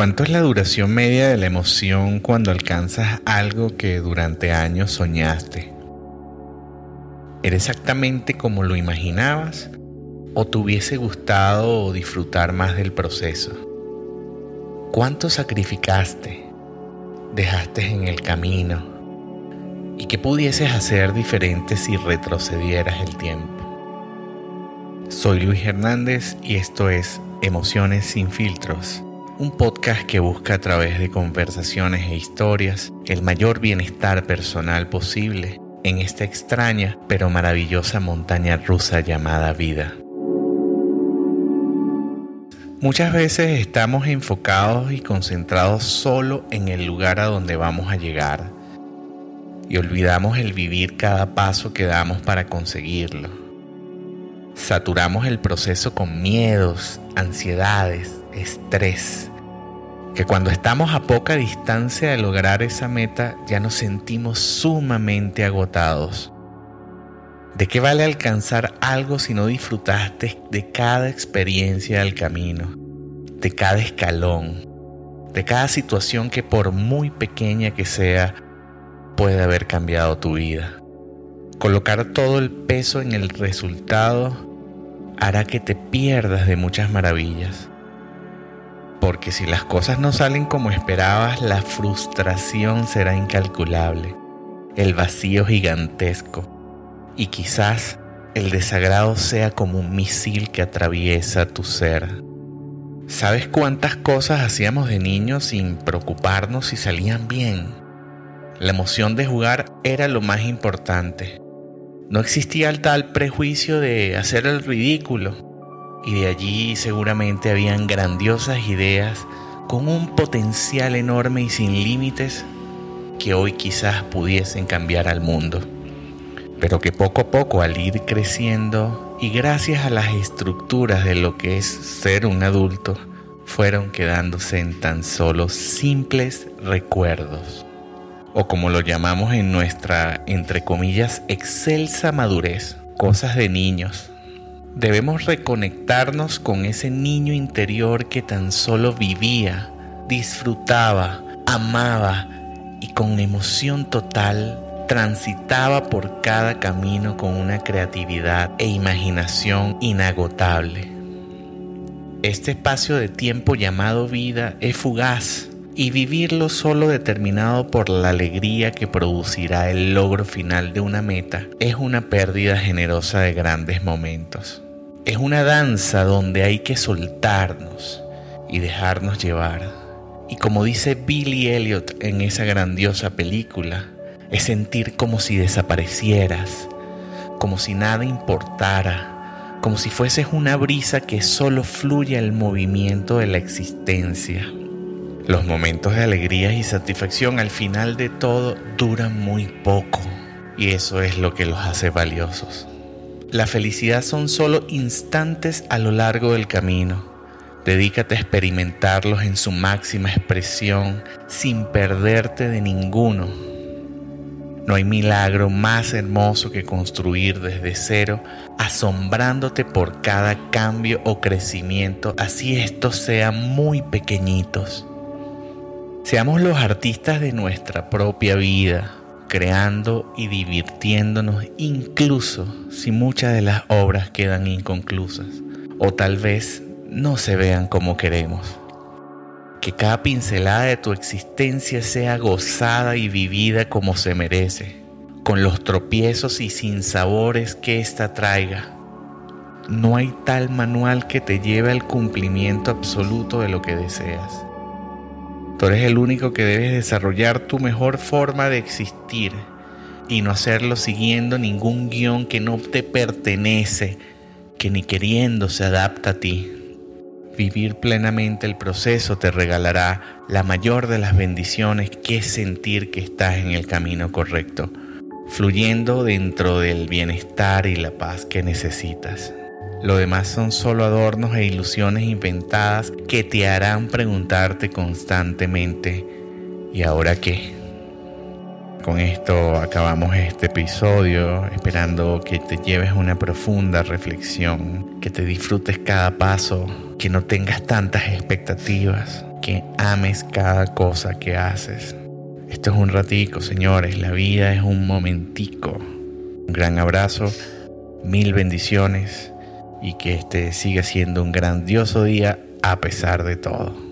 ¿Cuánto es la duración media de la emoción cuando alcanzas algo que durante años soñaste? ¿Era exactamente como lo imaginabas o te hubiese gustado disfrutar más del proceso? ¿Cuánto sacrificaste? ¿Dejaste en el camino? ¿Y qué pudieses hacer diferente si retrocedieras el tiempo? Soy Luis Hernández y esto es Emociones sin filtros un podcast que busca a través de conversaciones e historias el mayor bienestar personal posible en esta extraña pero maravillosa montaña rusa llamada vida. Muchas veces estamos enfocados y concentrados solo en el lugar a donde vamos a llegar y olvidamos el vivir cada paso que damos para conseguirlo. Saturamos el proceso con miedos, ansiedades, estrés que cuando estamos a poca distancia de lograr esa meta ya nos sentimos sumamente agotados. ¿De qué vale alcanzar algo si no disfrutaste de cada experiencia del camino, de cada escalón, de cada situación que por muy pequeña que sea, puede haber cambiado tu vida? Colocar todo el peso en el resultado hará que te pierdas de muchas maravillas porque si las cosas no salen como esperabas, la frustración será incalculable, el vacío gigantesco y quizás el desagrado sea como un misil que atraviesa tu ser. ¿Sabes cuántas cosas hacíamos de niños sin preocuparnos si salían bien? La emoción de jugar era lo más importante. No existía el tal prejuicio de hacer el ridículo y de allí seguramente habían grandiosas ideas con un potencial enorme y sin límites que hoy quizás pudiesen cambiar al mundo, pero que poco a poco al ir creciendo y gracias a las estructuras de lo que es ser un adulto, fueron quedándose en tan solo simples recuerdos, o como lo llamamos en nuestra, entre comillas, excelsa madurez, cosas de niños, Debemos reconectarnos con ese niño interior que tan solo vivía, disfrutaba, amaba y con emoción total transitaba por cada camino con una creatividad e imaginación inagotable. Este espacio de tiempo llamado vida es fugaz y vivirlo solo determinado por la alegría que producirá el logro final de una meta es una pérdida generosa de grandes momentos. Es una danza donde hay que soltarnos y dejarnos llevar. Y como dice Billy Elliot en esa grandiosa película, es sentir como si desaparecieras, como si nada importara, como si fueses una brisa que solo fluye al movimiento de la existencia. Los momentos de alegría y satisfacción al final de todo duran muy poco y eso es lo que los hace valiosos. La felicidad son solo instantes a lo largo del camino. Dedícate a experimentarlos en su máxima expresión sin perderte de ninguno. No hay milagro más hermoso que construir desde cero, asombrándote por cada cambio o crecimiento, así estos sean muy pequeñitos. Seamos los artistas de nuestra propia vida, creando y divirtiéndonos incluso si muchas de las obras quedan inconclusas o tal vez no se vean como queremos. Que cada pincelada de tu existencia sea gozada y vivida como se merece, con los tropiezos y sinsabores que ésta traiga. No hay tal manual que te lleve al cumplimiento absoluto de lo que deseas. Tú eres el único que debes desarrollar tu mejor forma de existir y no hacerlo siguiendo ningún guion que no te pertenece, que ni queriendo se adapta a ti. Vivir plenamente el proceso te regalará la mayor de las bendiciones que sentir que estás en el camino correcto, fluyendo dentro del bienestar y la paz que necesitas. Lo demás son solo adornos e ilusiones inventadas que te harán preguntarte constantemente, ¿y ahora qué? Con esto acabamos este episodio, esperando que te lleves una profunda reflexión, que te disfrutes cada paso, que no tengas tantas expectativas, que ames cada cosa que haces. Esto es un ratico, señores, la vida es un momentico. Un gran abrazo, mil bendiciones y que este siga siendo un grandioso día a pesar de todo.